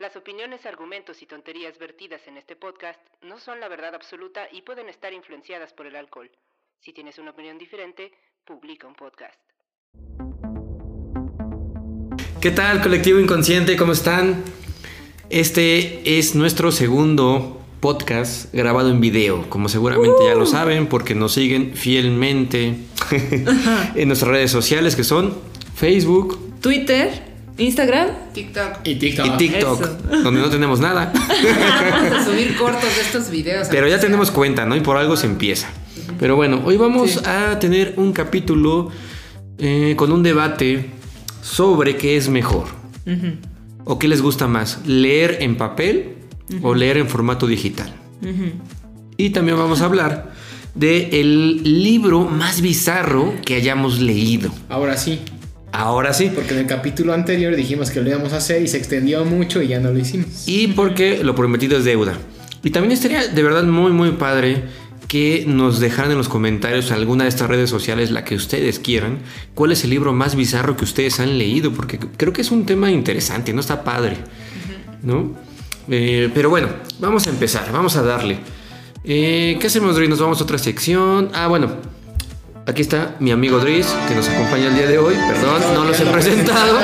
Las opiniones, argumentos y tonterías vertidas en este podcast no son la verdad absoluta y pueden estar influenciadas por el alcohol. Si tienes una opinión diferente, publica un podcast. ¿Qué tal, colectivo inconsciente? ¿Cómo están? Este es nuestro segundo podcast grabado en video, como seguramente ya lo saben, porque nos siguen fielmente en nuestras redes sociales que son Facebook, Twitter, Instagram, TikTok. Y TikTok. y TikTok, Eso. donde no tenemos nada. Vamos a subir cortos de estos videos. Pero ya tenemos cuenta, ¿no? Y por algo se empieza. Pero bueno, hoy vamos Sí. a tener un capítulo eh, con un debate sobre qué es mejor. ¿O qué les gusta más? ¿Leer en papel o leer en formato digital? Y también vamos a hablar de el libro más bizarro que hayamos leído. Ahora sí, Ahora sí. porque en el capítulo anterior dijimos que lo íbamos a hacer y se extendió mucho y ya no lo hicimos. Y porque lo prometido es deuda. Y también estaría de verdad muy, muy padre que nos dejaran en los comentarios alguna de estas redes sociales, la que ustedes quieran, cuál es el libro más bizarro que ustedes han leído, porque creo que es un tema interesante, no está padre, ¿no? Eh, pero bueno, vamos a empezar, vamos a darle. Eh, ¿Qué hacemos, Dris? Nos vamos a otra sección. Ah, bueno, aquí está mi amigo Dris, que nos acompaña el día de hoy. Perdón, no los he presentado.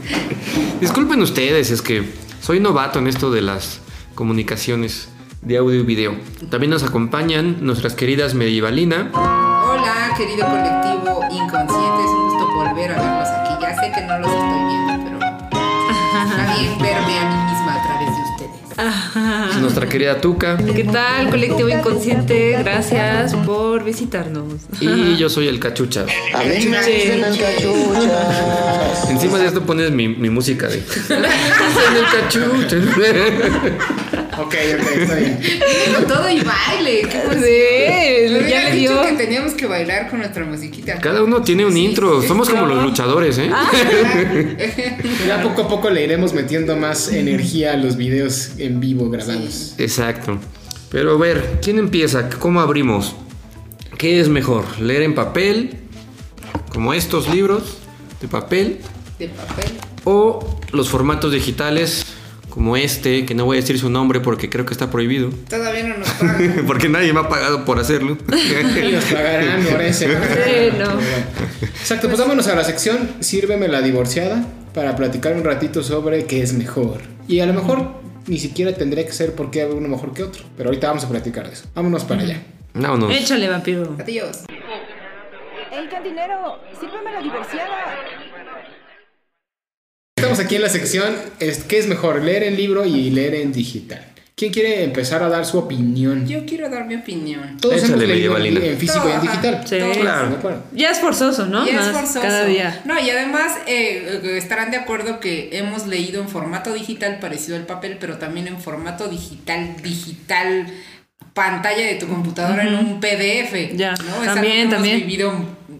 Disculpen ustedes, es que soy novato en esto de las comunicaciones de audio y video. También nos acompañan nuestras queridas Medievalina. Hola, querido colectivo inconsciente. Es un gusto volver a verlos aquí. Ya sé que no los estoy viendo, pero está bien verme a mí misma a través de ustedes. Nuestra querida Tuca. ¿Qué tal, colectivo inconsciente? Gracias por visitarnos. Y yo soy el Cachucha. Hablemos de las cachuchas. Encima de esto pones mi, mi música de. Soy el Cachucha. Ok, ok, está bien. Con todo y baile. ¿Qué Sí, Me ya le dio. que teníamos que bailar con nuestra musiquita. Cada uno tiene un Sí, intro. sí, Somos como claro. los luchadores, ¿eh? Ya poco a poco le iremos metiendo más energía a los videos en vivo grabados. Exacto. Pero a ver, ¿quién empieza? ¿Cómo abrimos? ¿Qué es mejor? ¿Leer en papel? Como estos libros de papel. De papel. O los formatos digitales como este, que no voy a decir su nombre porque creo que está prohibido. Todavía no nos pagan. Porque nadie me ha pagado por hacerlo. Ellos pagarán por ese. ¿no? Sí, no. Exacto, pues vámonos a la sección Sírveme la divorciada para platicar un ratito sobre qué es mejor. Y a lo mejor ni siquiera tendría que ser porque hay uno mejor que otro. Pero ahorita vamos a platicar de eso. Vámonos para allá. Vámonos. Échale, vampiro. Adiós. ¡Ey, cantinero! ¡Sírveme la divorciada! Estamos aquí en la sección es, ¿qué es mejor? Leer en libro y leer en digital. ¿Quién quiere empezar a dar su opinión? Yo quiero dar mi opinión. Todos Échale, hemos leído en, en físico y en Ajá. digital. Sí. Claro. Ya es forzoso, ¿no? Y es Más forzoso. Cada día. No, y además eh, estarán de acuerdo que hemos leído en formato digital parecido al papel, pero también en formato digital, digital, pantalla de tu computadora en un PDF. Ya, ¿no? Es también, algo que hemos también. vivido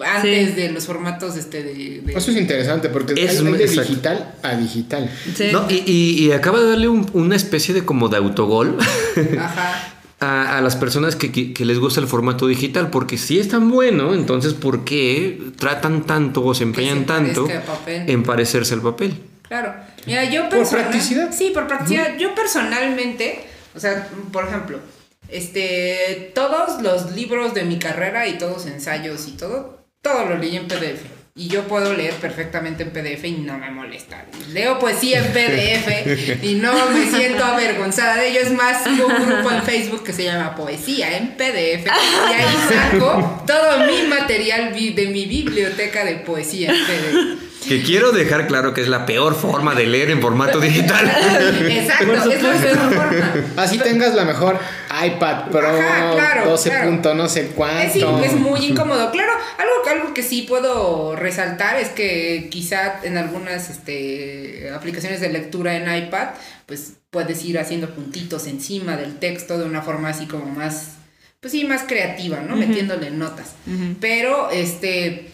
antes Sí. de los formatos este de, de- Eso es interesante porque Es hay, hay de exacto. digital a digital. Sí. No, y, y- y acaba de darle un- una especie de como de autogol Ajá. a, a las personas que, que- que les gusta el formato digital, porque si es tan bueno, entonces ¿por qué tratan tanto o se empeñan se tanto en parecerse al papel? Claro. Mira, yo ¿Por personal- practicidad? Sí, por practicidad. Yo personalmente, o sea, por ejemplo, este, todos los libros de mi carrera y todos ensayos y todo, todo lo leí en PDF. Y yo puedo leer perfectamente en PDF y no me molesta. Leo poesía en PDF y no me siento avergonzada de ello. Es más, tengo un grupo en Facebook que se llama Poesía en PDF. Y ahí saco todo mi material de mi biblioteca de poesía en PDF. Que quiero dejar claro que es la peor forma de leer en formato digital. Exacto, es la mejor forma. Así tengas la mejor iPad Pro Ajá, claro, 12 claro. punto no sé cuánto. Es, sí, es muy incómodo. Claro, algo, algo que sí puedo resaltar es que quizá en algunas este, aplicaciones de lectura en iPad, pues puedes ir haciendo puntitos encima del texto de una forma así como más, pues sí, más creativa, ¿no? Metiéndole notas. Pero, este,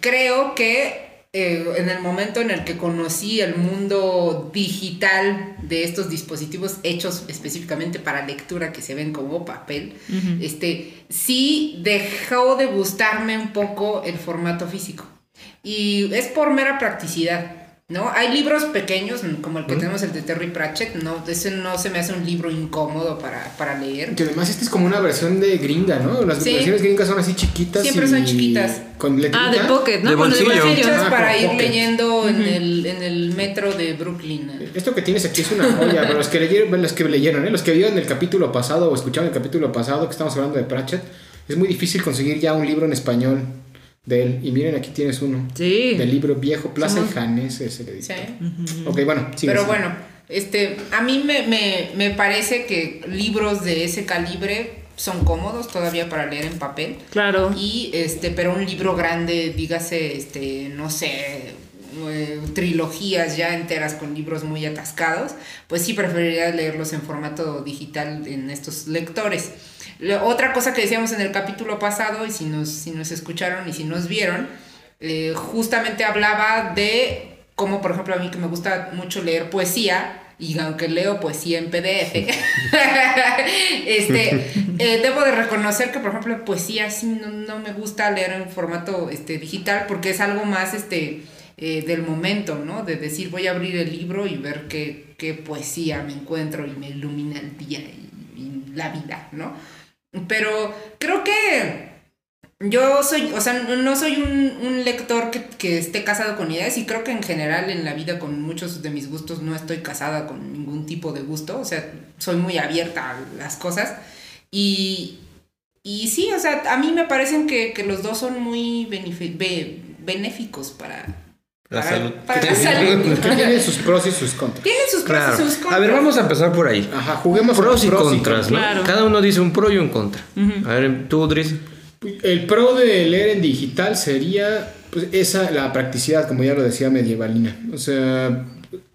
creo que eh, en el momento en el que conocí el mundo digital de estos dispositivos hechos específicamente para lectura que se ven como papel, este, sí dejó de gustarme un poco el formato físico. Y es por mera practicidad. ¿No? Hay libros pequeños, como el que tenemos, el de Terry Pratchett, no, ese no se me hace un libro incómodo para, para leer. Que además esta es como una versión de gringa, ¿no? Las Sí. versiones gringas son así chiquitas. Siempre y son chiquitas. Con letrita. Ah, de Pocket, ¿no? De bolsillo. bolsillo. Hechas Ah, para ir pocket. leyendo en, el, en el metro de Brooklyn. Esto que tienes aquí es una joya, pero los que leyeron, los que leyeron, ¿eh? los que vieron el capítulo pasado o escucharon el capítulo pasado que estamos hablando de Pratchett, es muy difícil conseguir ya un libro en español de él. Y miren, aquí tienes uno. Sí. Del libro viejo, Plaza Somos- y Janés, ese le dice. Sí. Ok, bueno, sigue, Pero bueno, este, a mí me, me, me parece que libros de ese calibre son cómodos todavía para leer en papel. Claro. Y este, pero un libro grande, dígase, este, no sé, eh, trilogías ya enteras con libros muy atascados, pues sí preferiría leerlos en formato digital en estos lectores. Lo- otra cosa que decíamos en el capítulo pasado, y si nos, si nos escucharon y si nos vieron, eh, justamente hablaba de cómo, por ejemplo, a mí que me gusta mucho leer poesía, y aunque leo poesía en PDF, este, eh, debo de reconocer que, por ejemplo, poesía sí no, no me gusta leer en formato este, digital porque es algo más este, eh, del momento, ¿no? De decir, voy a abrir el libro y ver qué, qué poesía me encuentro y me ilumina el día y, y la vida, ¿no? Pero creo que yo soy, o sea, no- soy un, un lector que, que esté casado con ideas y creo que en general en la vida con muchos de mis gustos no estoy casada con ningún tipo de gusto, o sea, soy muy abierta a las cosas. Y, y sí, o sea, a mí me parecen que, que los dos son muy benéficos para La para, salud. para la salud. Tiene sus pros y sus contras. Tienen sus pros Claro. y sus contras. A ver, vamos a empezar por ahí. Ajá, juguemos a Pros los y contras, ¿no? Claro. Cada uno dice un pro y un contra. A ver, tú, Dries. El pro de leer en digital sería pues, esa, la practicidad, como ya lo decía Medievalina. O sea,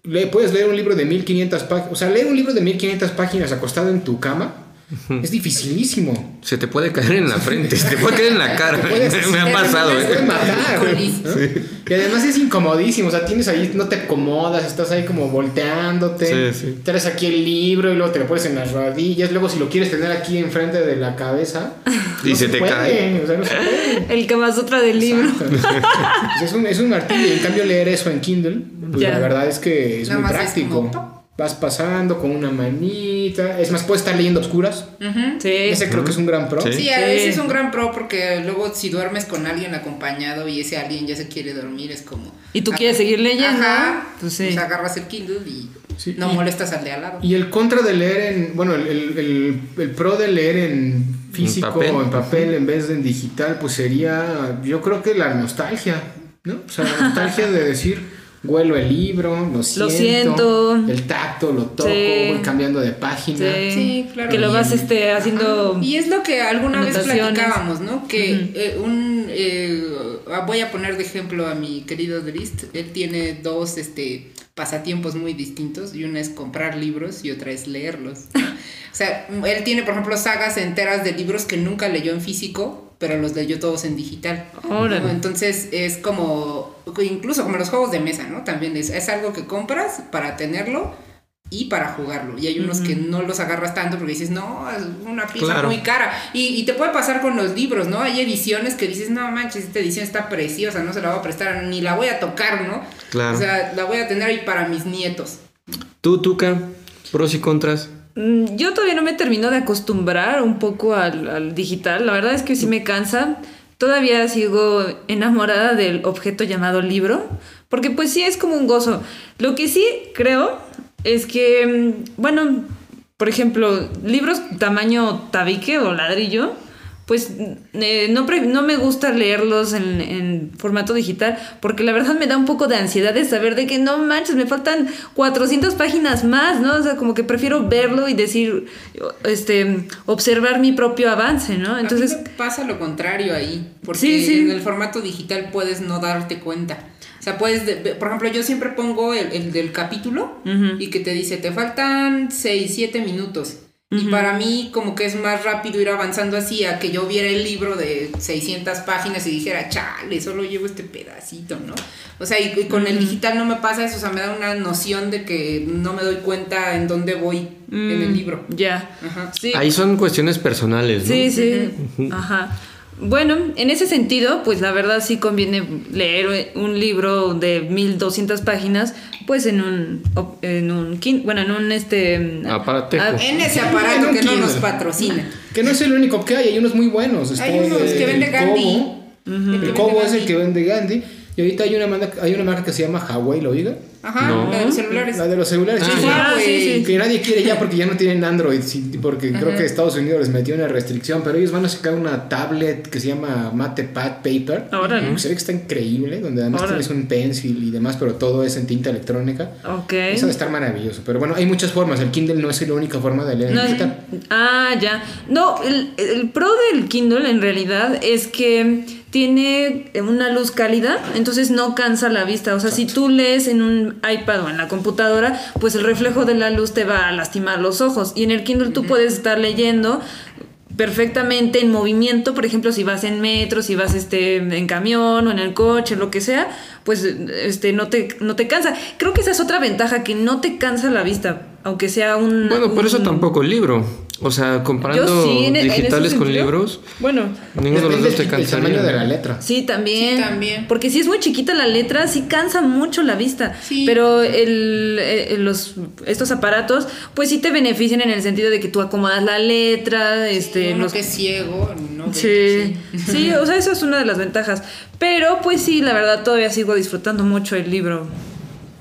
le, puedes leer un libro de 1500 páginas. O sea, leer un libro de 1500 páginas acostado en tu cama es dificilísimo. Se te puede caer en la frente, se te puede caer en la cara. puedes- Me ha te pasado, Puede ¿eh? matar, güey, Colis. ¿no? Y además es incomodísimo. O sea, tienes ahí, no te acomodas, estás ahí como volteándote. Sí, sí. Traes aquí el libro y luego te lo pones en las rodillas. Luego, si lo quieres tener aquí enfrente de la cabeza, Y no se te puede, cae. O sea, no se puede. El Kama Sutra del libro. Pues es, un, es un martillo. En cambio, leer eso en Kindle, pues Ya. la verdad es que es Nada muy más es práctico. como. Vas pasando con una manita. Es más, puedes estar leyendo a oscuras. Sí. Ese creo que es un gran pro. Sí. Sí, a Sí. veces es un gran pro porque luego si duermes con alguien acompañado y ese alguien ya se quiere dormir es como... Y tú quieres seguir leyendo, Ajá, pues sí. pues agarras el Kindle y Sí, no y- molestas al de al lado. Y el contra de leer en. Bueno, el, el- el- el pro de leer en físico papel. o en papel en vez de en digital, pues sería. Yo creo que la nostalgia, ¿no? O sea, la nostalgia de decir. Huelo el libro, lo siento, siento. el tacto, lo toco, Sí. voy cambiando de página. Sí. Sí, claro. Que lo vas este, haciendo. Ajá. Y es lo que alguna vez platicábamos, ¿no? Que eh, un eh, voy a poner de ejemplo a mi querido Drist. Él tiene dos este pasatiempos muy distintos y una es comprar libros y otra es leerlos. o sea, él tiene, por ejemplo, sagas enteras de libros que nunca leyó en físico, pero los leyó todos en digital. Entonces es como, incluso como los juegos de mesa, ¿no? También es, es algo que compras para tenerlo y para jugarlo. Y hay unos que no los agarras tanto porque dices, no, es una pieza Claro. muy cara. Y, y te puede pasar con los libros, ¿no? Hay ediciones que dices, no manches, esta edición está preciosa, no se la voy a prestar, ni la voy a tocar, ¿no? Claro. O sea, la voy a tener ahí para mis nietos. Tú, Tuca, pros y contras. Mm, Yo todavía no me termino de acostumbrar un poco al, al digital. La verdad es que sí me cansa. Todavía sigo enamorada del objeto llamado libro. Porque pues sí es como un gozo. Lo que sí creo es que, mm, bueno, por ejemplo, libros tamaño tabique o ladrillo, pues eh, no, pre- no me gusta leerlos en, en formato digital porque la verdad me da un poco de ansiedad de saber de que no manches, me faltan 400 páginas más, ¿no? O sea, como que prefiero verlo y decir, este, observar mi propio avance, ¿no? Entonces pasa lo contrario ahí, porque Sí, sí. en el formato digital puedes no darte cuenta. sea, puedes, de- de- por ejemplo, yo siempre pongo el, el del capítulo y que te dice, te faltan 6, 7 minutos. Y para mí como que es más rápido ir avanzando así a que yo viera el libro de 600 páginas y dijera, chale, solo llevo este pedacito, ¿no? O sea, y, y con el digital no me pasa eso, o sea, me da una noción de que no me doy cuenta en dónde voy en el libro. Ya. Ajá. Sí. Ahí son cuestiones personales, ¿no? Sí, sí. Ajá. Bueno, en ese sentido, pues la verdad sí conviene leer un libro de 1200 páginas, pues en un, en un, bueno, en un este Aparatejo. ah, En ese aparato que no nos patrocina. Que no es el único que hay, hay unos muy buenos. Está Hay unos el- que vende Gandhi. El Kobo es el que vende Gandhi. Y ahorita hay una, marca, hay una marca que se llama Huawei, ¿lo oiga? Ajá, No. la de los celulares. La de los celulares. Ah, sí, sí. Ah, sí, sí. Que nadie quiere ya porque ya no tienen Android, sí, porque creo que Estados Unidos les metió una restricción, pero ellos van a sacar una tablet que se llama MatePad Paper. Órale. Que se ve que está increíble, donde además Órale. tienes un pencil y demás, pero todo es en tinta electrónica. Ok. Eso debe estar maravilloso. Pero bueno, hay muchas formas. El Kindle no es la única forma de leer en No, digital. ah, ya. No, el, el pro del Kindle en realidad es que tiene una luz cálida, entonces no cansa la vista. O sea, si tú lees en un iPad o en la computadora, pues el reflejo de la luz te va a lastimar los ojos. Y en el Kindle tú puedes estar leyendo perfectamente en movimiento, por ejemplo, si vas en metro, si vas este en camión o en el coche, lo que sea, pues este no te no te cansa. Creo que esa es otra ventaja que no te cansa la vista, aunque sea un Bueno, por eso tampoco el libro. O sea, comparando Yo sí, en- digitales con sentido. libros, Bueno, ninguno de los dos te cansaría. tamaño de la letra. sí, también. Sí, también. Porque si es muy chiquita la letra, sí cansa mucho la vista. Sí. Pero el, eh, los, estos aparatos, pues sí te benefician en el sentido de que tú acomodas la letra, este, Uno los- que es ciego, no ve, Sí, sí, o sea, eso es una de las ventajas. Pero pues sí, la verdad todavía sigo disfrutando mucho el libro.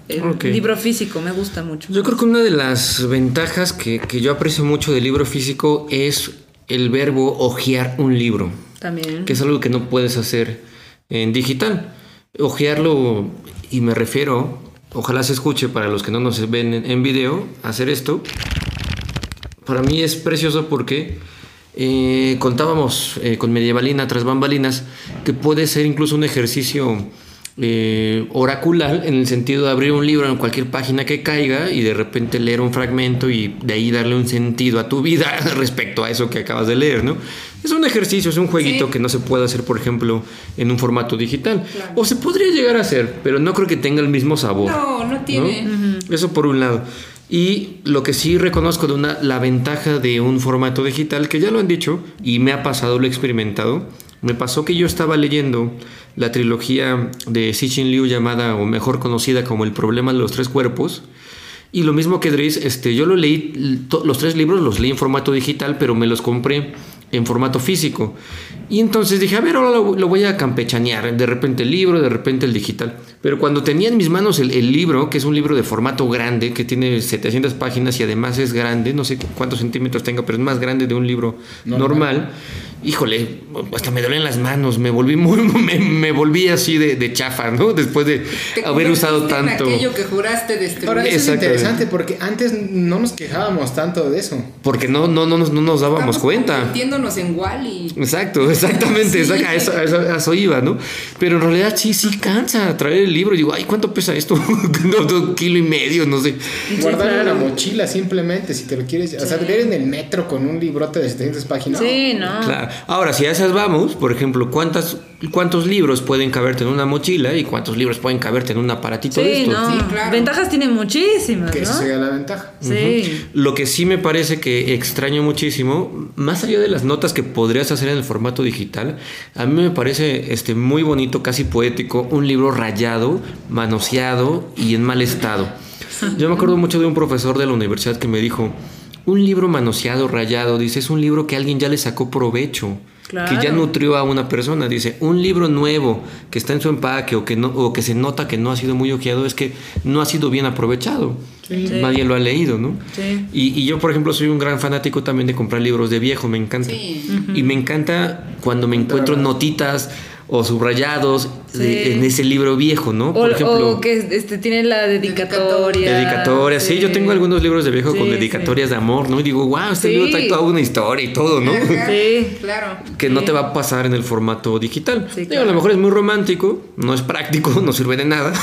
El libro físico, me gusta mucho. Yo creo que una de las ventajas que, que yo aprecio mucho del libro físico es el verbo ojear un libro, También. que es algo que no puedes hacer en digital. Ojearlo, y me refiero, ojalá se escuche para los que no nos ven en, en video, hacer esto, para mí es precioso porque eh, contábamos eh, con Medievalina tras bambalinas que puede ser incluso un ejercicio eh, oracular en el sentido de abrir un libro en cualquier página que caiga y de repente leer un fragmento y de ahí darle un sentido a tu vida respecto a eso que acabas de leer, ¿no? Es un ejercicio, es un jueguito Sí. que no se puede hacer, por ejemplo, en un formato digital. O se podría llegar a hacer, pero no creo que tenga el mismo sabor. No, no tiene. Eso por un lado. Y lo que sí reconozco de una, la ventaja de un formato digital, que ya lo han dicho y me ha pasado, lo he experimentado. Me pasó que yo estaba leyendo la trilogía de Cixin Liu llamada, o mejor conocida como El problema de los tres cuerpos. Y lo mismo que Dries, este, yo lo leí, los tres libros los leí en formato digital, pero me los compré en formato físico. Y entonces dije, a ver, ahora lo, lo voy a campechanear. De repente el libro, de repente el digital. Pero cuando tenía en mis manos el, el libro, que es un libro de formato grande, que tiene 700 páginas y además es grande, no sé cuántos centímetros tenga, pero es más grande de un libro normal. Híjole, hasta me dolían las manos, me volví muy, me, me volví así de, de chafa, ¿no? Después de Te haber usado en tanto. aquello que juraste destruir. Ahora, eso es interesante porque antes no nos quejábamos tanto de eso. Porque no, no, no, nos- no nos dábamos Estamos cuenta. convirtiéndonos en Wally. Exacto, exactamente, exacto, a, eso, a eso- a eso iba, ¿no? Pero en realidad sí, sí cansa traer el libro. Digo, ay, ¿cuánto pesa esto? no, no, un kilo y medio, no sé. Guardar en la mochila simplemente, si te lo quieres. O sea, leer en el metro con un librote de 700 páginas. Sí, no. Claro. Ahora, si a esas vamos, por ejemplo, ¿cuántas, ¿cuántos libros pueden caberte en una mochila y cuántos libros pueden caberte en un aparatito de Sí, estos? no. Sí, claro. Ventajas tiene muchísimas, Que esa ¿no? sería la ventaja. Sí. Lo que sí me parece que extraño muchísimo, más allá de las notas que podrías hacer en el formato digital, a mí me parece este, muy bonito, casi poético, un libro rayado, manoseado y en mal estado. Yo me acuerdo mucho de un profesor de la universidad que me dijo, un libro manoseado, rayado, dice, es un libro que alguien ya le sacó provecho. Claro. Que ya nutrió a una persona, dice, un libro nuevo que está en su empaque o que no, o que se nota que no ha sido muy ojeado es que no ha sido bien aprovechado. Nadie lo ha leído, ¿no? Sí. Y, y yo, por ejemplo, soy un gran fanático también de comprar libros de viejo, me encanta. Sí. Y me encanta cuando me encuentro notitas o subrayados de- en ese libro viejo, ¿no? O, Por ejemplo, o que este, tiene la dedicatoria. dedicatorias. Sí, yo tengo algunos libros de viejo con Sí, dedicatorias de amor, ¿no? Y digo, wow, este Sí. libro trae toda una historia y todo, ¿no? Sí. Claro. que no te va a pasar en el formato digital. Sí, Digo, claro. A lo mejor es muy romántico, no es práctico, no sirve de nada.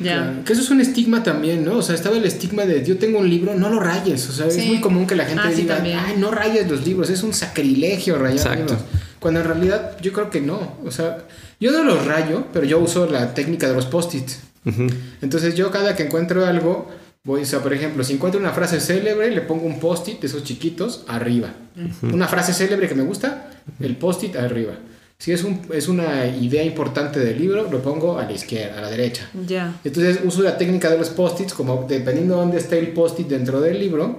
Ya. Claro, Que eso es un estigma también, ¿no? O sea, estaba el estigma de yo tengo un libro, no lo rayes. O sea, es muy común que la gente Ah, sí, diga, también. ay, no rayes los libros, es un sacrilegio rayar Exacto. libros. Cuando en realidad yo creo que no. O sea, yo no los rayo, pero yo uso la técnica de los post-its. Ujú. Entonces yo cada que encuentro algo, voy, o sea, por ejemplo, si encuentro una frase célebre, le pongo un post-it de esos chiquitos arriba. Una frase célebre que me gusta, el post-it arriba. Si es, un, es una idea importante del libro, lo pongo a la izquierda, a la derecha. Ya. Entonces uso la técnica de los post-its, como dependiendo de dónde esté el post-it dentro del libro,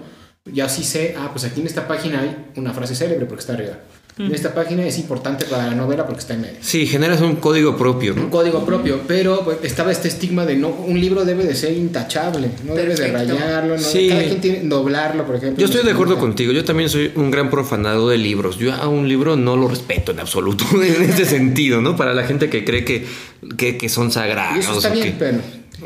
ya sí sé, ah, pues aquí en esta página hay una frase célebre porque está arriba. En esta página es importante para la novela porque está en medio. Sí, generas un código propio, Un código propio, pero pues, estaba este estigma de no, un libro debe de ser intachable, no debes de rayarlo, no, Sí. cada quien tiene doblarlo, por ejemplo. Yo estoy de acuerdo con contigo, yo también soy un gran profanado de libros. Yo a un libro no lo respeto en absoluto, en ese sentido, ¿no? Para la gente que cree que, que, que son Y sagrados. eso está bien, que- pero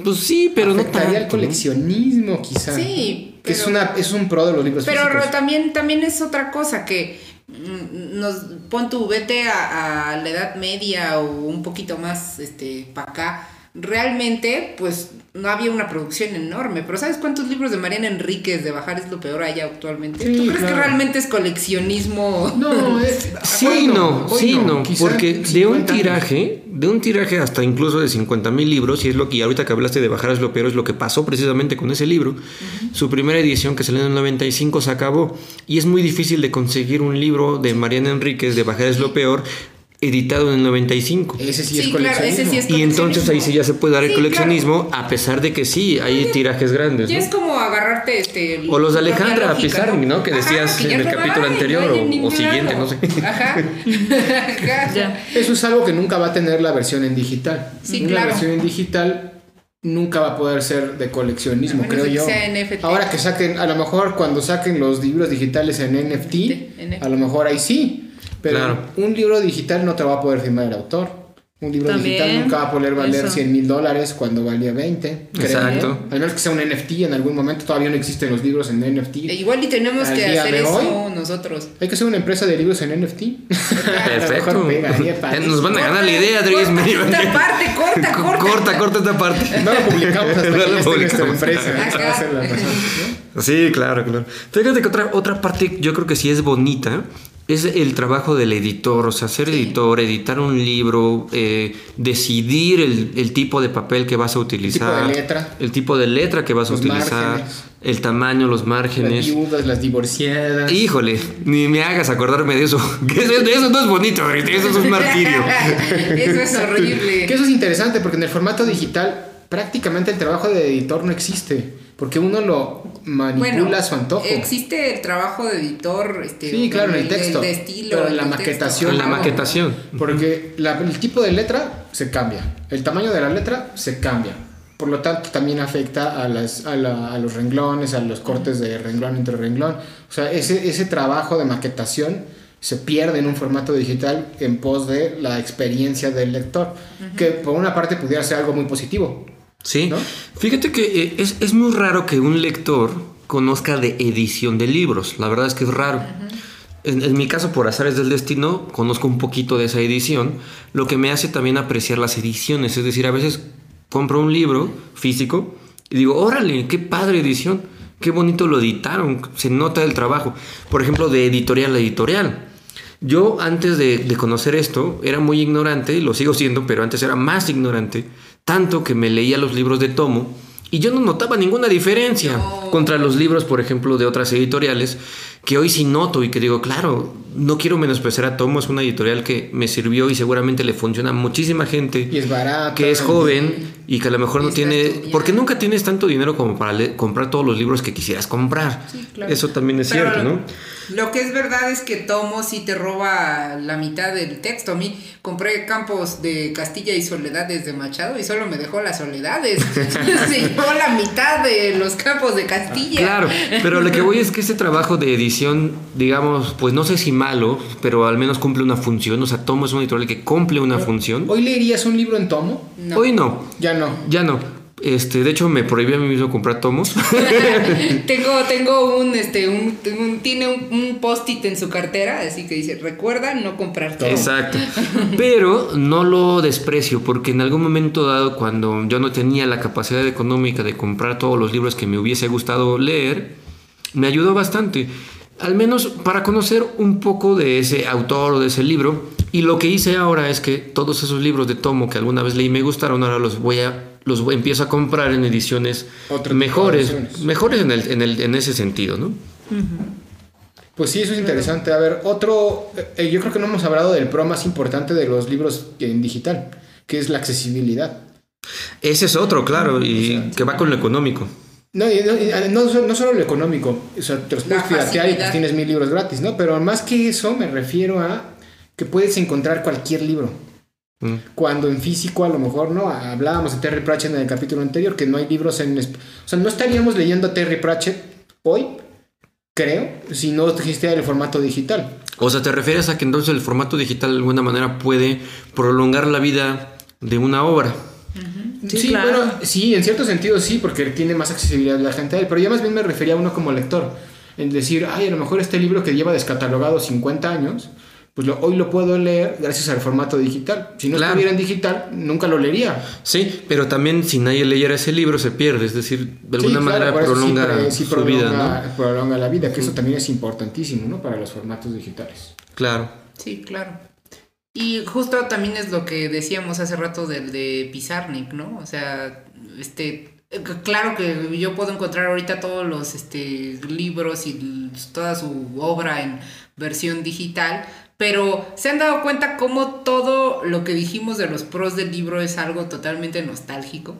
Pues sí, pero no tanto, ¿no? coleccionismo quizá. Sí, Que es, una, es un pro de los libros Pero físicos. También, también es otra cosa que nos pon tu vete a, a la edad media o un poquito más este para acá. Realmente, pues no había una producción enorme. Pero ¿sabes cuántos libros de Mariana Enríquez de Bajar es lo peor hay actualmente? Sí, ¿Tú crees claro. que realmente es coleccionismo? No, es, Sí, no, sí, no, porque de 50 un tiraje, de un tiraje hasta incluso de 50 mil libros, y es lo que y ahorita que hablaste de bajar es lo peor, es lo que pasó precisamente con ese libro. Su primera edición que salió en el 95 se acabó, y es muy difícil de conseguir un libro de Mariana Enríquez de bajar es lo peor, editado en el 95. Ese sí, Sí, es claro, coleccionismo. ese sí es Y entonces ahí sí ya se puede dar el Sí, coleccionismo, a pesar de que sí, hay tirajes grandes. ¿no? es como agarrarte este. O los de Alejandra Pizarnik, ¿no? Que decías que en el no capítulo hay, anterior no o- siguiente, no sé. Ajá. Ajá. Ya. Eso es algo que nunca va a tener la versión en digital. Sí, Una claro. versión en digital nunca va a poder ser de coleccionismo, creo yo. sea NFT. Ahora que saquen, a lo mejor cuando saquen los libros digitales en NFT, NFT. a lo mejor ahí sí. Pero Claro. un libro digital no te va a poder firmar el autor. Un libro También, digital nunca va a poder valer eso. 100 mil dólares cuando valía 20. creo Exacto. Al menos que sea un NFT en algún momento. Todavía no existen los libros en NFT. E igual y tenemos Al que hacer eso hoy. nosotros. Hay que hacer una empresa de libros en NFT. Perfecto. Padrísimo. Nos van a ganar la idea. Corta esta parte, corta, corta. corta, corta esta parte. No lo publicamos hasta No que lo publicamos. empresa. Ajá. Esa va a ser la razón, ¿no? Sí, claro, claro. Fíjate que otra, otra parte yo creo que sí es bonita es el trabajo del editor, o sea, ser editor, editar un libro, eh, decidir el, el tipo de papel que vas a utilizar, de letra. el tipo de letra que vas a utilizar, márgenes. el tamaño, los Las márgenes. viudas, las divorciadas. Híjole, ni me hagas acordarme de eso. Que eso, eso no es bonito, eso es un martirio. Eso es horrible. Que eso es interesante porque en el formato digital prácticamente el trabajo de editor no existe. Porque uno lo manipula Bueno, a su antojo. existe el trabajo de editor, este, Sí, claro, el de- texto. de estilo, pero en la el maquetación. En la maquetación. Porque la- el tipo de letra se cambia. El tamaño de la letra se cambia. Por lo tanto, también afecta a, las, a, la- a los renglones, a los cortes de renglón entre renglón. O sea, ese, ese trabajo de maquetación se pierde en un formato digital en pos de la experiencia del lector. Que por una parte pudiera ser algo muy positivo. Sí. ¿No? Fíjate que eh, es, es muy raro que un lector conozca de edición de libros. La verdad es que es raro. En, en mi caso, por azares del destino, conozco un poquito de esa edición, lo que me hace también apreciar las ediciones. Es decir, a veces compro un libro físico y digo, órale, qué padre edición, qué bonito lo editaron, se nota el trabajo. Por ejemplo, de editorial a editorial. Yo antes de, de conocer esto era muy ignorante, y lo sigo siendo, pero antes era más ignorante, tanto que me leía los libros de tomo y yo no notaba ninguna diferencia contra los libros, por ejemplo, de otras editoriales, que hoy sí noto y que digo, claro, no quiero menospreciar a Tomo, es una editorial que me sirvió y seguramente le funciona a muchísima gente Y es barato. que es joven y que a lo mejor no tiene, porque nunca tienes tanto dinero como para comprar todos los libros que quisieras comprar. Sí, claro. Eso también es Pero cierto, ¿no? Lo que es verdad es que Tomo sí te roba la mitad del texto. A mí compré Campos de Castilla y Soledades de Machado y solo me dejó las soledades. Se llevó la mitad de los Campos de Castilla. Claro, pero lo que voy es que este trabajo de edición, digamos, pues no sé si malo, pero al menos cumple una función. O sea, Tomo es un editorial que cumple una función. ¿Hoy leerías un libro en tomo? No. Hoy no, Ya no. ya no. Este, de hecho, me prohibí a mí mismo comprar tomos. tengo, tengo un, este, un, un- tiene un, un post-it en su cartera, así que dice, recuerda no comprar todo. Exacto. Pero no lo desprecio porque en algún momento dado cuando yo no tenía la capacidad económica de comprar todos los libros que me hubiese gustado leer, me ayudó bastante. Al menos para conocer un poco de ese autor o de ese libro. Y lo que hice ahora es que todos esos libros de tomo que alguna vez leí y me gustaron, ahora los voy a los voy- empiezo a comprar en ediciones mejores, ediciones. mejores en, el, en, el, en ese sentido, ¿no? Pues sí, eso es interesante. A ver, otro, eh, yo creo que no hemos hablado del pro más importante de los libros en digital, que es la accesibilidad. Ese es otro, claro, y que va con lo económico. No, y no, y, eh, no, no solo lo económico, o sea, te los puedes piratear y pues tienes mil libros gratis, ¿no? Pero más que eso me refiero a que puedes encontrar cualquier libro. Mm. Cuando en físico a lo mejor no, hablábamos de Terry Pratchett en el capítulo anterior, que no hay libros en... O sea, no estaríamos leyendo a Terry Pratchett hoy, creo, si no existiera el formato digital. O sea, ¿te refieres a que entonces el formato digital de alguna manera puede prolongar la vida de una obra? Sí, Sí, claro. bueno, sí, en cierto sentido sí, porque tiene más accesibilidad la gente a él, pero yo más bien me refería a uno como lector, en decir, ay, a lo mejor este libro que lleva descatalogado 50 años, pues lo- hoy lo puedo leer gracias al formato digital. Si no Claro. estuviera en digital, nunca lo leería. Sí, pero también si nadie leyera ese libro se pierde, es decir, de alguna Sí, claro, manera sí prolonga sí su prolonga, vida, ¿no? prolonga la vida, que eso también es importantísimo, ¿no? Para los formatos digitales. Claro. Sí, claro. Y justo también es lo que decíamos hace rato del de Pizarnik, ¿no? O sea, este, eh, claro que yo puedo encontrar ahorita todos los este, libros y toda su obra en versión digital, pero se han dado cuenta cómo todo lo que dijimos de los pros del libro es algo totalmente nostálgico.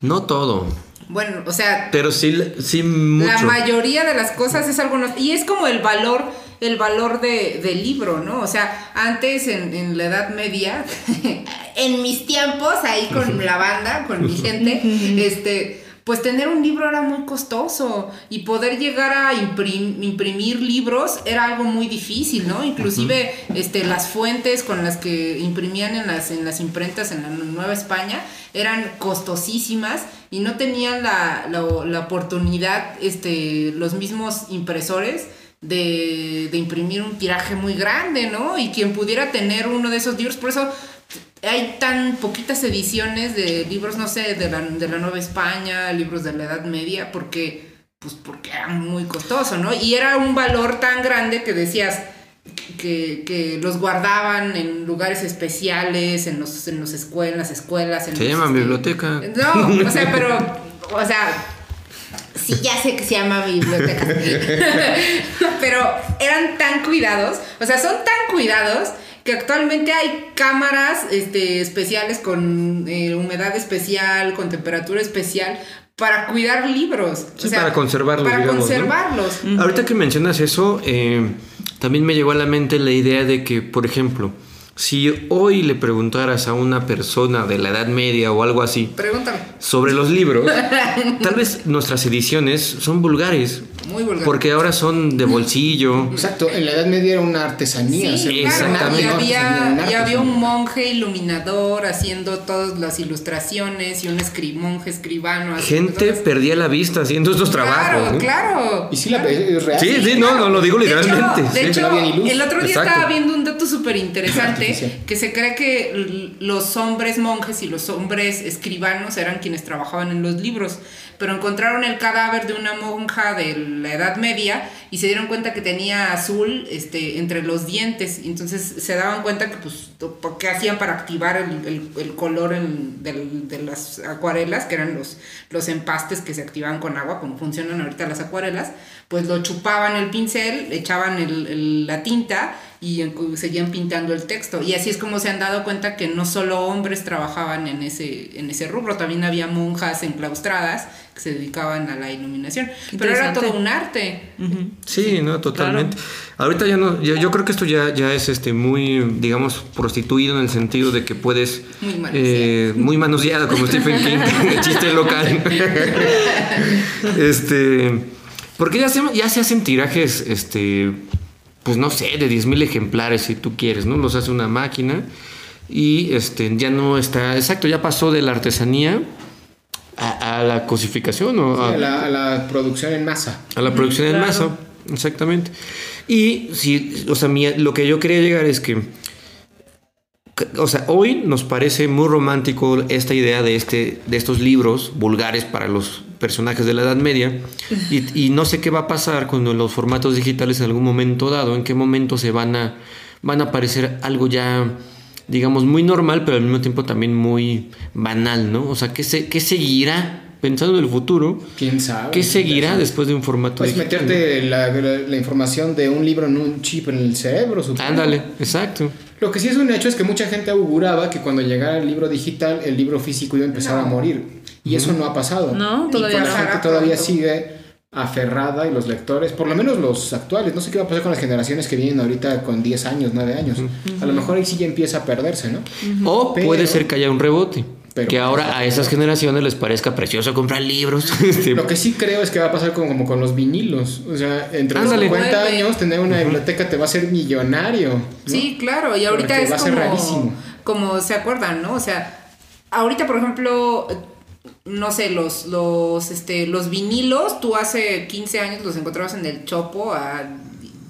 No todo, Bueno, o sea, pero sí, sí mucho. la mayoría de las cosas es algo no- y es como el valor el valor de, del libro, ¿no? O sea, antes en, en la Edad Media, en mis tiempos, ahí con la banda, con mi gente, este, pues tener un libro era muy costoso y poder llegar a imprim- imprimir libros era algo muy difícil, ¿no? Inclusive este, las fuentes con las que imprimían en las, en las imprentas en la Nueva España eran costosísimas y no tenían la, la- la oportunidad, este, los mismos impresores, de, de imprimir un tiraje muy grande, ¿no? Y quien pudiera tener uno de esos libros, por eso hay tan poquitas ediciones de libros, no sé, de la, de la Nueva España, libros de la Edad Media, porque, pues porque era muy costoso, ¿no? Y era un valor tan grande que decías que, que los guardaban en lugares especiales, en los, en los escuelas, en las escuelas. En Se los, llama este, biblioteca. No, o sea, pero, o sea, sí, ya sé que se llama biblioteca. pero eran tan cuidados, o sea, son tan cuidados que actualmente hay cámaras este, especiales con eh, humedad especial, con temperatura especial, para cuidar libros. Sí, para conservarlos, Para digamos, ¿no? conservarlos. Ahorita que mencionas eso, eh, también me llegó a la mente la idea de que, por ejemplo, si hoy le preguntaras a una persona de la Edad Media o algo así Pregúntame. sobre los libros, tal vez nuestras ediciones son vulgares, Muy vulgar. porque ahora son de bolsillo. Exacto, en la Edad Media era una artesanía. Sí, hacer- claro, Exactamente. y había, artesanía, una y había un monje iluminador haciendo todas las ilustraciones y un escri- monje escribano. Gente todas- perdía la vista haciendo estos Claro, trabajos. ¿no? claro. Y sí, la, es real. Sí, sí, no, no lo digo De hecho- literalmente. De hecho, el otro día Exacto. estaba viendo un dato súper interesante que se cree que los hombres monjes y los hombres escribanos eran quienes trabajaban en los libros, pero encontraron el cadáver de una monja de la Edad Media y se dieron cuenta que tenía azul este, entre los dientes, entonces se daban cuenta que pues qué hacían para activar el, el- el color en- del- de las acuarelas, que eran los, los empastes que se activaban con agua, como funcionan ahorita las acuarelas, pues lo chupaban el pincel, echaban el- la tinta y seguían pintando el texto. Y así es como se han dado cuenta que no solo hombres trabajaban en ese, en ese rubro, también había monjas enclaustradas que se dedicaban a la iluminación. Pero era todo un arte. Sí, no, totalmente. Ahorita ya no, yo, yo creo que esto ya, ya es este muy, digamos, prostituido en el sentido de que puedes Muy manoseado. eh, muy manoseado como Stephen King, el chiste local. este, porque ya se, ya se hacen tirajes, este, pues no sé, de 10.000 ejemplares si tú quieres, ¿no? Los hace una máquina y este, ya no está, exacto, ya pasó de la artesanía a, a la cosificación o A la, a la producción en masa. a la producción en masa, exactamente. Y si, o sea, mi- lo que yo quería llegar es que, que- o sea, hoy nos parece muy romántico esta idea de, este, de estos libros vulgares para los personajes de la Edad Media. Y, y no sé qué va a pasar cuando los formatos digitales en algún momento dado, en qué momento se van a, van a parecer algo ya, digamos, muy normal, pero al mismo tiempo también muy banal, ¿no? O sea, ¿qué, se, qué seguirá? Pensando en el futuro, ¿Quién sabe? ¿qué seguirá después de un formato Puedes digital? meterte la, la- la información de un libro en un chip en el cerebro, supongo. Ándale, exacto. Lo que sí es un hecho es que mucha gente auguraba que cuando llegara el libro digital, el libro físico iba a empezar a morir. Y eso no ha pasado. No, todavía La no. pasará gente todavía pronto. sigue aferrada y los lectores, por lo menos los actuales, no sé qué va a pasar con las generaciones que vienen ahorita con 10 años, 9 años. A lo mejor ahí sí ya empieza a perderse, ¿no? O Pero- puede ser que haya un rebote. Pero- que ahora a esas generaciones les parezca precioso comprar libros. Este, Lo que sí creo es que va a pasar como, como con los vinilos. O sea, entre los Ándale. 50 Vuelve. años tener una biblioteca te va a hacer millonario. ¿no? Sí, claro, y ahorita Porque es va a ser como, rarísimo. como se acuerdan, ¿no? O sea, ahorita, por ejemplo, no sé, los, los, este, los vinilos, tú hace 15 años los encontrabas en el Chopo a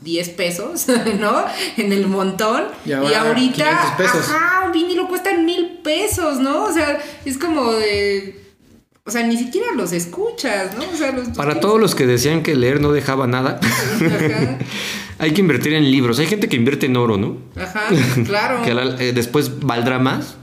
10 pesos, ¿no? En el montón. Y ahorita, 500 pesos. ajá, un vinilo cuesta mil pesos, ¿no? O sea, es como de... O sea, ni siquiera los escuchas, ¿no? O sea, los, Para todos los que decían que leer no dejaba nada, hay que invertir en libros. Hay gente que invierte en oro, ¿no? ajá, claro. Que la- eh, después valdrá más.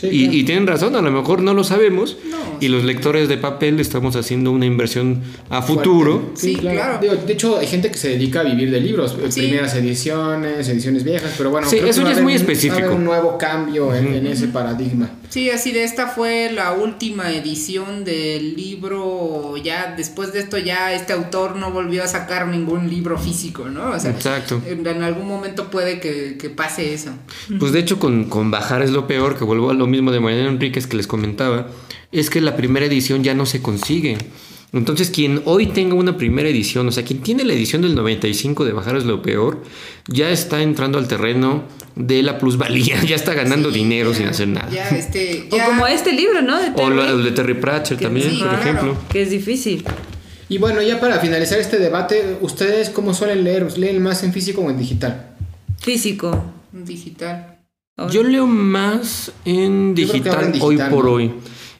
Sí, y, claro. y tienen razón, a lo mejor no lo sabemos. No, y los lectores de papel estamos haciendo una inversión a futuro. Sí, claro. Digo, de hecho, hay gente que se dedica a vivir de libros, eh, Sí. primeras ediciones, ediciones viejas, pero bueno, Sí, creo que eso ya es muy un- específico. un nuevo cambio en, en ese paradigma. Sí, así de esta fue la última edición del libro. Ya después de esto, ya este autor no volvió a sacar ningún libro físico, ¿no? O sea, Exacto. En, en algún momento puede que, que pase eso. Pues de hecho con, con bajar es lo peor, que vuelvo a lo mismo de Mariana Enríquez que les comentaba, es que la primera edición ya no se consigue. Entonces quien hoy tenga una primera edición, o sea, quien tiene la edición del 95 de bajar es lo peor, ya está entrando al terreno de la plusvalía, ya está ganando Sí, dinero ya, sin hacer nada. Ya, este. O como este libro, ¿no? De O lo- el de Terry Pratchett Que también, sí, por claro. ejemplo. que es difícil. Y bueno, ya para finalizar este debate, ¿ustedes cómo suelen leer? ¿Leen más en físico o en digital? Físico. Digital. Yo leo más en digital, hoy por ¿no? hoy.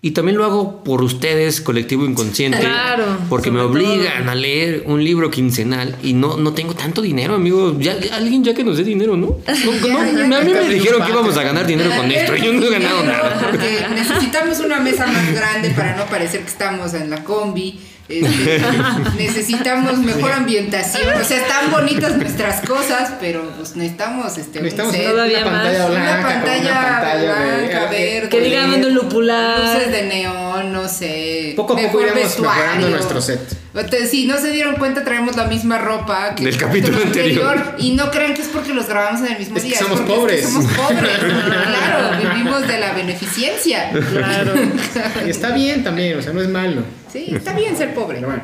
Y también lo hago por ustedes, colectivo inconsciente. Claro, Porque me obligan todo. a leer un libro quincenal y no, no tengo tanto dinero, amigo. Ya, ya alguien ya que nos dé dinero, ¿no? No, no, a mí me dijeron que íbamos a ganar dinero con esto y yo no he ganado nada. Porque necesitamos una mesa más grande para no parecer que estamos en la combi. Este, necesitamos mejor ambientación. O sea, están bonitas nuestras cosas, pero pues necesitamos este un Necesitamos set, una, Todavía pantalla más. blanca. una pantalla, una pantalla blanca, verde. Que digan luces lupular. de neón, no sé. Poco a poco iremos vestuario. mejorando nuestro set. Entonces, si no se dieron cuenta, traemos la misma ropa que Del el capítulo anterior. Y no crean que es porque los grabamos en el mismo Es que día. somos porque es que pobres. somos pobres. claro, vivimos de la beneficencia. Claro. Y está bien también, o sea, no es malo. Sí, está bien ser pobre. Pero bueno.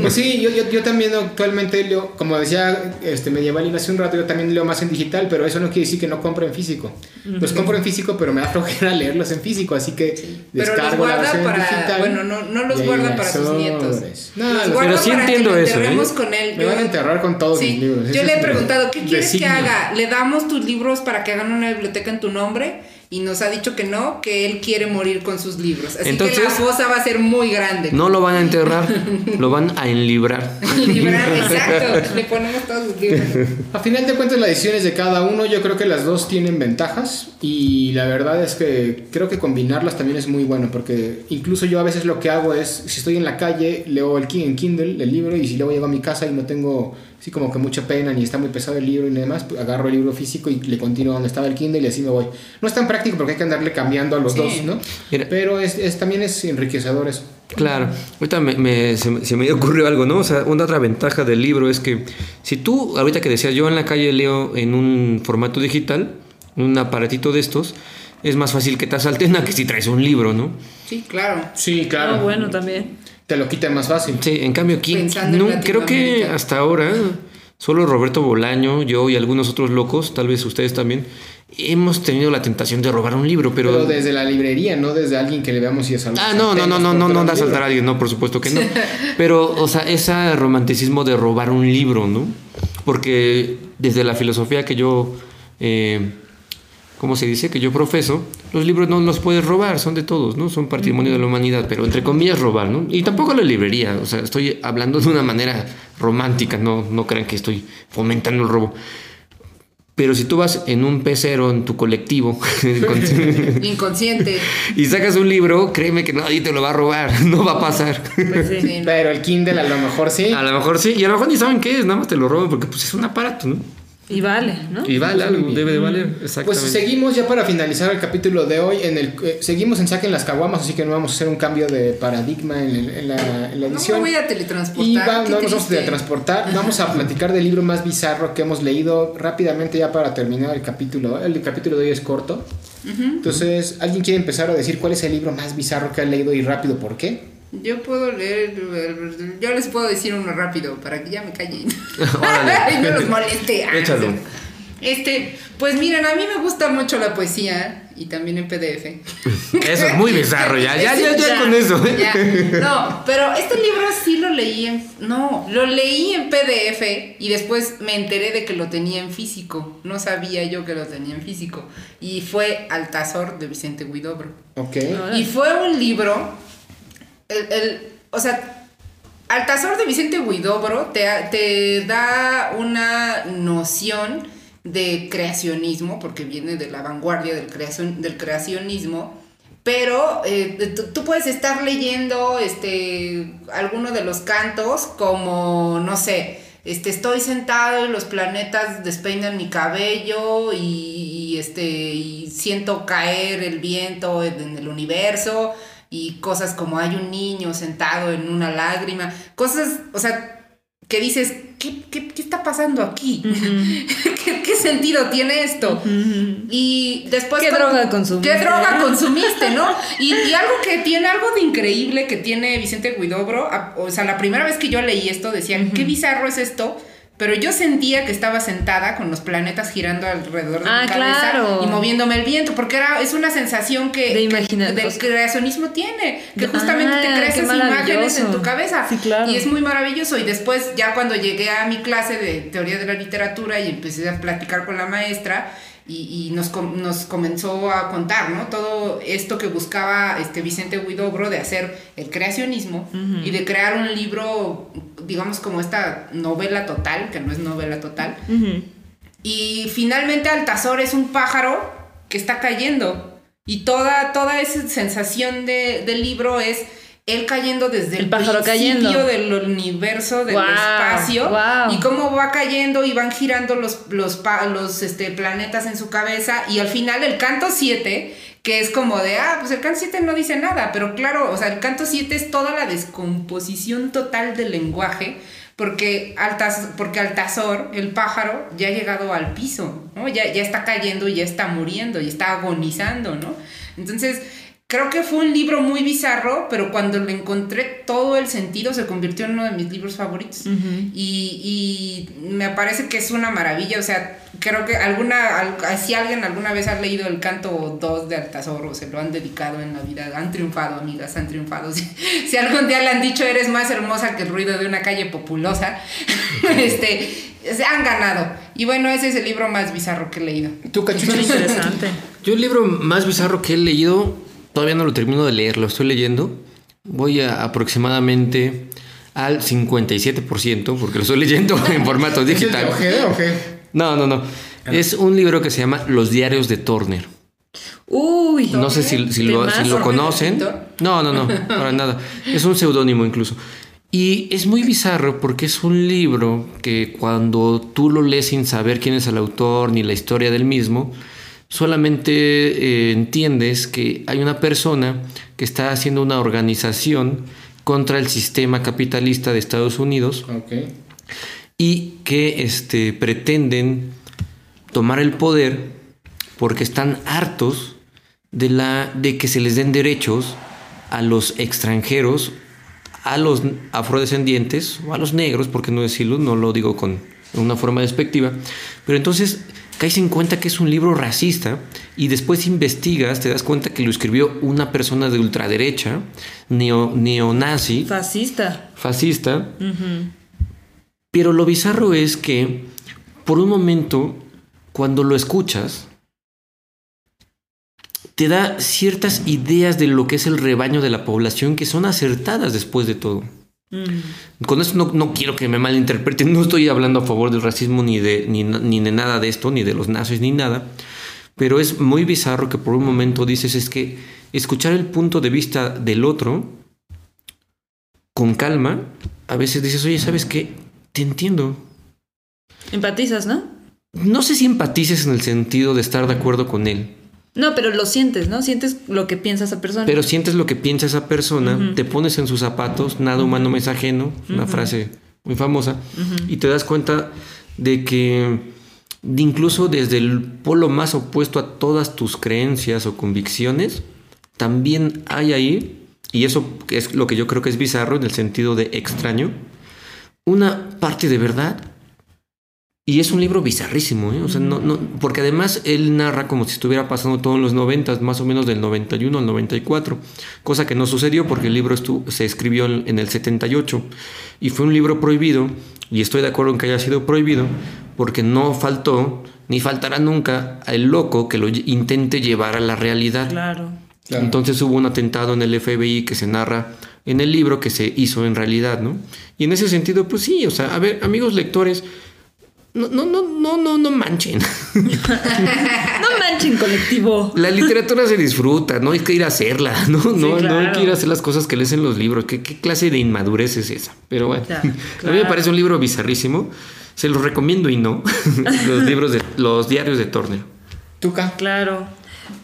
Pues sí, yo, yo, yo también actualmente leo, como decía este Medieval hace un rato, yo también leo más en digital, pero eso no quiere decir que no compre en físico. Los compro en físico, pero me da flojera leerlos en físico, así que Pero los descargo la versión para. digital. Bueno, no, no los guarda para sus nietos. No, los Pero sí entiendo que eso, ¿eh? enterremos con él. Me van a enterrar con todos Sí, mis libros. Yo le he preguntado, ¿qué quieres que haga? ¿Le damos tus libros para que hagan una biblioteca en tu nombre? Y nos ha dicho que no, que él quiere morir con sus libros. Así que Entonces- la fosa va a ser muy grande. No lo van a enterrar, lo van a enlibrar. Librar, exacto. Le ponemos todos sus libros. A final de cuentas, las decisiones de cada uno, yo creo que las dos tienen ventajas y la verdad es que creo que combinarlas también es muy bueno porque incluso yo a veces lo que hago es, si estoy en la calle, leo el en Kindle el libro y si luego llego a mi casa y no tengo así como que mucha pena, ni está muy pesado el libro y demás, pues agarro el libro físico y le continúo donde estaba el Kindle y así me voy. No es tan práctico porque hay que andarle cambiando a los Sí. dos, ¿no? Mira. Pero es, es- también es enriquecedor eso. Claro, ahorita me, me- se, me- se me ocurrió algo, ¿no? O sea, una otra ventaja del libro es que si tú, ahorita que decías, yo en la calle leo en un formato digital, un aparatito de estos, es más fácil que te asalten a que si traes un libro, ¿no? Sí, claro. Sí, claro. Ah, bueno, también. Te lo quita más fácil. Sí, en cambio aquí, Pensando en no, creo que hasta ahora, solo Roberto Bolaño, yo y algunos otros locos, tal vez ustedes también, hemos tenido la tentación de robar un libro, pero... Pero desde la librería, no desde alguien que le veamos y es algo. Ah, no, no, no, no, no, no da a saltar a alguien, no, por supuesto que no. Pero, o sea, ese romanticismo de robar un libro, ¿no? Porque desde la filosofía que yo, eh, ¿cómo se dice? Que yo profeso, los libros no los puedes robar, son de todos, ¿no? Son patrimonio de la humanidad, pero entre comillas robar, ¿no? Y tampoco la librería, o sea, estoy hablando de una manera romántica, no, no crean que estoy fomentando el robo. Pero si tú vas en un pecero en tu colectivo con- Inconsciente. y sacas un libro, créeme que nadie te lo va a robar, no va a pasar. Pues sí. Pero el Kindle a lo mejor sí. A lo mejor sí, y a lo mejor ni saben qué es, nada más te lo roban porque pues es un aparato, ¿no? Y vale, ¿no? Y vale algo, debe de valer, exactamente. Pues seguimos ya para finalizar el capítulo de hoy. En el, eh, seguimos en Saquen las Caguamas, así que no vamos a hacer un cambio de paradigma en, el- en la, en la No edición. me voy a teletransportar. Y va- qué no nos vamos a teletransportar. Vamos a platicar del libro más bizarro que hemos leído rápidamente ya para terminar el capítulo. El capítulo de hoy es corto. Entonces, ¿alguien quiere empezar a decir cuál es el libro más bizarro que ha leído y rápido por qué? Yo puedo leer, yo les puedo decir uno rápido para que ya me callen. Órale. y no los moleste. Ah, Échalo. Este, pues miren, a mí me gusta mucho la poesía y también en PDF. Eso es muy bizarro, ya, ya, ya, ya, Ya, con eso. ¿eh? ya. No, pero este libro sí lo leí en. No, lo leí en PDF y después me enteré de que lo tenía en físico. No sabía yo que lo tenía en físico. Y fue Altazor de Vicente Huidobro. Ok. Y fue un libro. El, el- o sea, Altazor de Vicente Huidobro te, te da una noción de creacionismo, porque viene de la vanguardia del, del creacionismo. Pero eh, tú, puedes estar leyendo este, alguno de los cantos como, no sé, este, estoy sentado y los planetas despeinan mi cabello y, y, este, y siento caer el viento en, en el universo y cosas como hay un niño sentado en una lágrima, cosas, o sea, que dices, ¿qué, qué, qué está pasando aquí? ¿Qué, qué sentido tiene esto? Y después... ¿Qué droga consumiste? ¿Qué droga consumiste, no? Y, y algo que tiene, algo de increíble que tiene Vicente Guidobro, a- o sea, la primera vez que yo leí esto decía, qué bizarro es esto, pero yo sentía que estaba sentada con los planetas girando alrededor de Ah, mi cabeza claro. y moviéndome el viento, porque era, es una sensación que, De que imaginar- del creacionismo tiene, que Ah, justamente te creas esas imágenes en tu cabeza. Sí, claro. Y es muy maravilloso. Y después, ya cuando llegué a mi clase de teoría de la literatura y empecé a platicar con la maestra, y, y nos, com- nos comenzó a contar, ¿no? Todo esto que buscaba este Vicente Huidobro de hacer el creacionismo y de crear un libro, digamos, como esta novela total, que no es novela total. Y finalmente Altazor es un pájaro que está cayendo. Y toda, toda esa sensación de, del libro es él cayendo desde el, El pájaro principio cayendo. del universo, del espacio. Y cómo va cayendo y van girando los, los, los este, planetas en su cabeza. Y al final el canto 7, que es como de, ah, pues el canto 7 no dice nada. Pero claro, o sea, el canto 7 es toda la descomposición total del lenguaje. Porque, Altaz- porque Altazor, el pájaro, ya ha llegado al piso, ¿no? Ya, ya está cayendo y ya está muriendo y está agonizando, ¿no? Entonces, creo que fue un libro muy bizarro, pero cuando le encontré todo el sentido se convirtió en uno de mis libros favoritos. y, y me parece que es una maravilla, o sea, creo que alguna, al- si alguien alguna vez ha leído el canto 2 de Altazor o se lo han dedicado en la vida, han triunfado, amigas, han triunfado. Si, si algún día le han dicho eres más hermosa que el ruido de una calle populosa, este, se han ganado. Y bueno, ese es el libro más bizarro que he leído. ¿Tú, Muy cachuchis? interesante. Yo el libro más bizarro que he leído, todavía no lo termino de leer, lo estoy leyendo. Voy a aproximadamente al 57%, porque lo estoy leyendo en formato ¿Es el de digital. Ojeda o qué? No, no, no. Es un libro que se llama Los diarios de Turner. Uy. No sé si, si lo, si lo conocen. No, no, no, para nada. Es un seudónimo incluso. Y es muy bizarro porque es un libro que cuando tú lo lees sin saber quién es el autor ni la historia del mismo, solamente eh, entiendes que hay una persona que está haciendo una organización contra el sistema capitalista de Estados Unidos y que este, pretenden tomar el poder porque están hartos de, la, de que se les den derechos a los extranjeros, a los afrodescendientes o a los negros, porque no decirlo, no lo digo con una forma despectiva, pero entonces caes en cuenta que es un libro racista y después investigas, te das cuenta que lo escribió una persona de ultraderecha, neo, neonazi, Fascista. fascista, pero lo bizarro es que por un momento, cuando lo escuchas, te da ciertas ideas de lo que es el rebaño de la población que son acertadas después de todo. Con esto no, no quiero que me malinterpreten, no estoy hablando a favor del racismo ni de, ni, ni de nada de esto, ni de los nazis, ni nada, pero es muy bizarro que por un momento dices es que escuchar el punto de vista del otro con calma, a veces dices, oye, ¿sabes qué? Te entiendo. Empatizas, ¿no? No sé si empatices en el sentido de estar de acuerdo con él, No, pero lo sientes, ¿no? Sientes lo que piensa esa persona. pero sientes lo que piensa esa persona, te pones en sus zapatos, nada humano me es ajeno, una frase muy famosa, y te das cuenta de que de incluso desde el polo más opuesto a todas tus creencias o convicciones, también hay ahí, y eso es lo que yo creo que es bizarro en el sentido de extraño, una parte de verdad. Y es un libro bizarrísimo, ¿eh? O sea, no, no, porque además él narra como si estuviera pasando todo en los 90, más o menos del 91 al 94, cosa que no sucedió porque el libro estu- se escribió en, en el 78 y fue un libro prohibido, y estoy de acuerdo en que haya sido prohibido, porque no faltó, ni faltará nunca, el loco que lo intente llevar a la realidad. Claro. Claro. Entonces hubo un atentado en el FBI que se narra en el libro que se hizo en realidad, ¿no? Y en ese sentido, pues sí, o sea, a ver, amigos lectores, no, no, no, no, no, no manchen. No manchen colectivo. La literatura se disfruta, no hay que ir a hacerla, ¿no? No, no hay que ir a hacer las cosas que lees en los libros. ¿Qué, qué clase de inmadurez es esa? Pero bueno, Ya, a mí me parece un libro bizarrísimo. Se los recomiendo y no. los libros de los diarios de Turner. Tuca. Claro.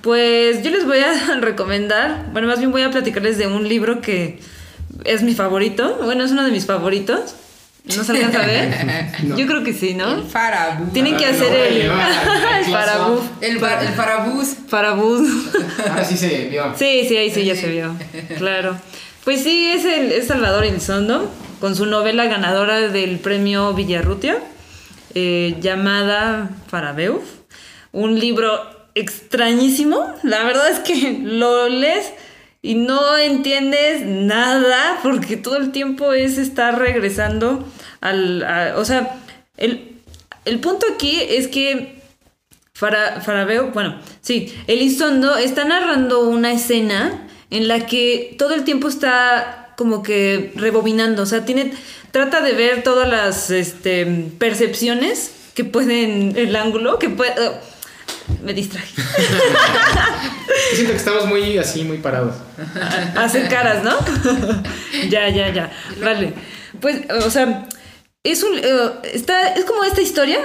Pues yo les voy a recomendar, bueno, más bien voy a platicarles de un libro que es mi favorito. Bueno, es uno de mis favoritos. ¿No se alcanza a ver? Yo creo que sí, El ¿no? farabús. Tienen que Ah, hacer el, el farabús. El, bar- el farabús. Farabús. Ahora sí se vio. Sí, sí, ahí sí ya se vio. Claro. Pues sí, es, el, es Salvador Elizondo, con su novela ganadora del premio Villarrutia, eh, llamada Farabeuf. Un libro extrañísimo. La verdad es que lo lees y no entiendes nada, porque todo el tiempo es estar regresando al. a- o sea, el, el punto aquí es que Fara, Farabeo, bueno, sí, Elizondo está narrando una escena en la que todo el tiempo está como que rebobinando, o sea, tiene, trata de ver todas las este, percepciones que pueden, el ángulo, que puede... oh, me distraje. Siento que estamos muy así, muy parados. Hacer caras, ¿no? ya, ya, ya. Vale. Pues, o sea, es un. eh, es como esta historia,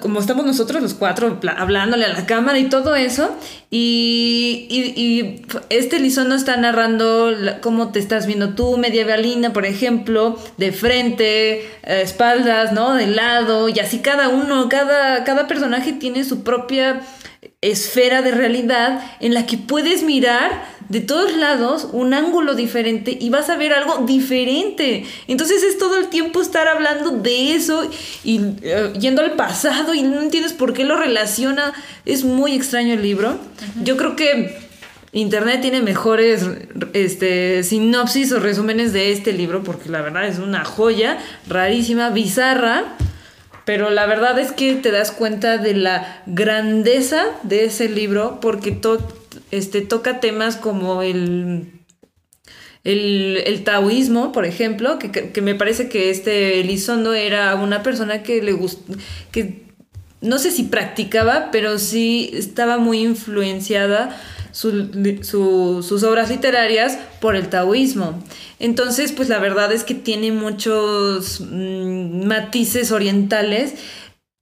como estamos nosotros los cuatro hablándole a la cámara y todo eso. Y, y, y este Lizondo está narrando cómo te estás viendo tú, medievalina, por ejemplo, de frente, espaldas, ¿no? De lado, y así cada uno, cada, cada personaje tiene su propia esfera de realidad en la que puedes mirar de todos lados un ángulo diferente y vas a ver algo diferente. Entonces es todo el tiempo estar hablando de eso y eh, yendo al pasado y no entiendes por qué lo relaciona. Es muy extraño el libro. Yo creo que Internet tiene mejores este, sinopsis o resúmenes de este libro porque la verdad es una joya rarísima, bizarra. Pero la verdad es que te das cuenta de la grandeza de ese libro porque este, toca temas como el, el, el taoísmo, por ejemplo, que me parece que este Elizondo era una persona que le gustó, que no sé si practicaba, pero sí estaba muy influenciada su- su- sus obras literarias por el taoísmo. Entonces, pues la verdad es que tiene muchos mm, matices orientales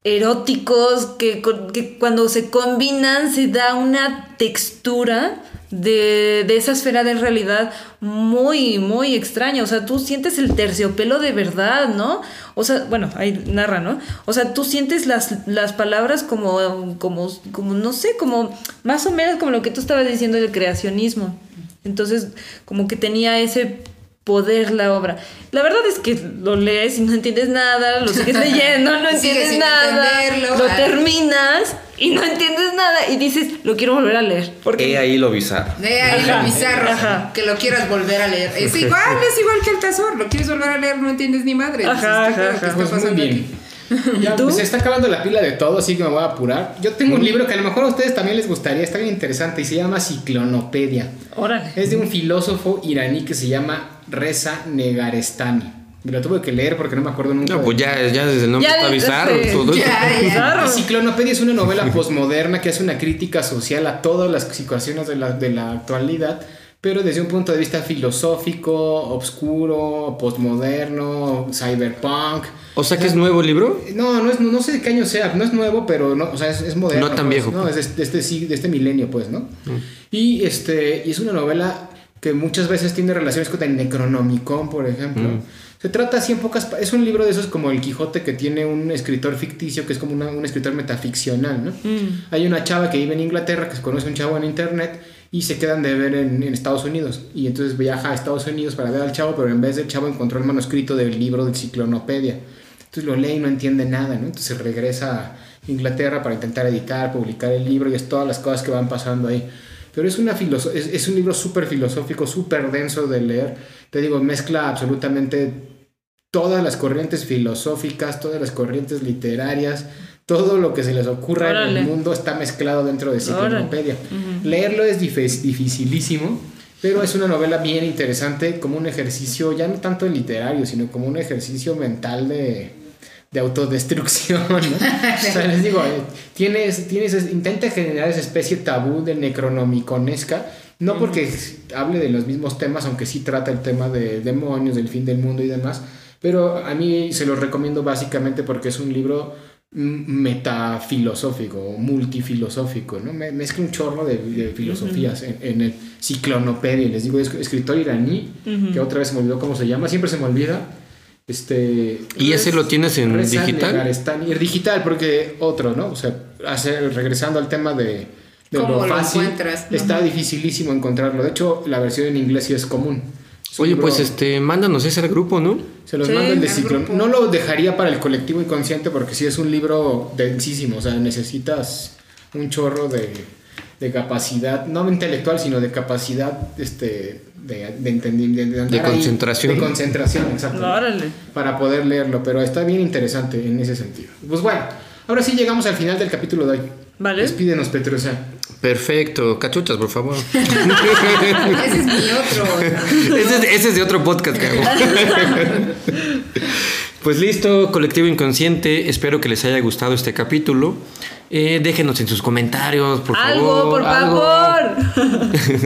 eróticos que, que cuando se combinan se da una textura de, de esa esfera de realidad muy, muy extraña. O sea, tú sientes el terciopelo de verdad, ¿no? O sea, bueno, ahí narra, ¿no? O sea, tú sientes las, las palabras como, como, como, no sé, como más o menos como lo que tú estabas diciendo del creacionismo. Entonces, como que tenía ese poder la obra. La verdad es que lo lees y no entiendes nada, lo sigues leyendo, no entiendes sin nada, entenderlo. lo Ah. terminas y no entiendes nada y dices, lo quiero volver a leer. Porque He ahí lo bizarro. De ahí Ajá, lo bizarro, ajá. que lo quieras volver a leer. Es igual, es igual que el Tazor. Lo quieres volver a leer, no entiendes ni madre. Ajá, ¿qué está Pues muy pasando bien. aquí? Ya, ¿Tú? pues, se está acabando la pila de todo, así que me voy a apurar. Yo tengo un libro que a lo mejor a ustedes también les gustaría, está bien interesante y se llama Ciclonopedia. Órale. Es de un filósofo iraní que se llama Reza Negarestani. Me lo tuve que leer porque no me acuerdo nunca. No, pues ya, ya desde el nombre Ya está. Bizarro. La Ciclonopedia es una novela posmoderna que hace una crítica social a todas las situaciones de la, de la actualidad, pero desde un punto de vista filosófico, obscuro, postmoderno, cyberpunk. O sea que es nuevo el libro. No, no, es, no, no sé de qué año sea, no es nuevo, pero no, o sea, es, es moderno. No tan pues, viejo, No, es de, de este, de este milenio, pues, ¿no? Y, este, y es una novela que muchas veces tiene relaciones con el Necronomicon, por ejemplo. Se trata así en pocas... Es un libro de esos como El Quijote que tiene un escritor ficticio que es como una- un escritor metaficcional, ¿no? Hay una chava que vive en Inglaterra que se conoce a un chavo en internet y se quedan de ver en, en Estados Unidos. Y entonces viaja a Estados Unidos para ver al chavo, pero en vez del chavo encontró el manuscrito del libro de Ciclonopedia. Entonces lo lee y no entiende nada, ¿no? Entonces regresa a Inglaterra para intentar editar, publicar el libro y es todas las cosas que van pasando ahí. Pero es, una es, es un libro súper filosófico, súper denso de leer. Te digo, mezcla absolutamente todas las corrientes filosóficas, todas las corrientes literarias, todo lo que se les ocurra en el mundo está mezclado dentro de Ciclonopedia. Leerlo es dificilísimo, pero es una novela bien interesante, como un ejercicio, ya no tanto literario, sino como un ejercicio mental de, de autodestrucción. ¿no? o sea, les digo, eh, tienes, tienes, intenta generar esa especie tabú de necronomiconesca, no porque hable de los mismos temas, aunque sí trata el tema de demonios, del fin del mundo y demás, pero a mí se los recomiendo básicamente porque es un libro metafilosófico, o multifilosófico, ¿no? Me- Mezcla un chorro de, de filosofías en, en el Ciclonopedia. Les digo, es escritor iraní, que otra vez se me olvidó cómo se llama, siempre se me olvida. Este, ¿Y ese lo tienes en digital? Y digital, porque otro, ¿no? O sea, hacer- regresando al tema de, de ¿Cómo lo lo fácil, encuentras? está dificilísimo encontrarlo. De hecho, la versión en inglés sí es común. Oye, pues este, mándanos ese al grupo, ¿no? se los Sí, mando el de grupo. No lo dejaría para el colectivo inconsciente porque sí es un libro densísimo. O sea, necesitas un chorro de, de capacidad, no intelectual, sino de capacidad este, de, de, de, de andar ahí, concentración. de concentración, exacto. Órale. Para poder leerlo, pero está bien interesante en ese sentido. Pues bueno, ahora sí llegamos al final del capítulo de hoy. Vale. Despídenos, Petrusa. Perfecto. Cachuchas, por favor. Ese es mi otro. ese, es, ese es de otro podcast que hago. Pues listo, colectivo inconsciente. Espero que les haya gustado este capítulo. Eh, déjenos en sus comentarios, por Algo, favor. por algo. favor.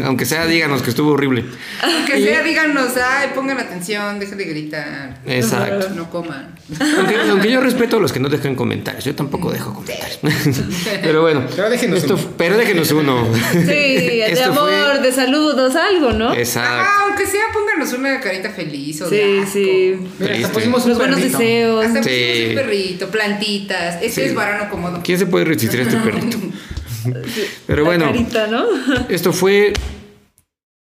Aunque sea, díganos que estuvo horrible. Aunque sea, díganos, ay, pongan atención, dejen de gritar. Exacto. No coman. Aunque, aunque yo respeto a los que no dejan comentarios. Yo tampoco dejo comentarios. Pero bueno. Pero déjenos esto- uno. pero déjenos uno. Sí, de amor, fue- de saludos, algo, ¿no? Exacto. Ah, aunque sea, pónganos una carita feliz o de Sí, asco. sí. Mira, hasta pusimos un Los buenos deseos. Hasta Sí. pusimos un perrito, plantitas. Ese es varano cómodo. ¿Quién se puede resistir a este perrito? Pero La bueno, carita, ¿no? esto fue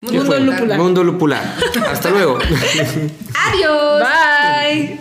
Mundo lupular. Mundo Lupular. Hasta luego. Adiós. Bye.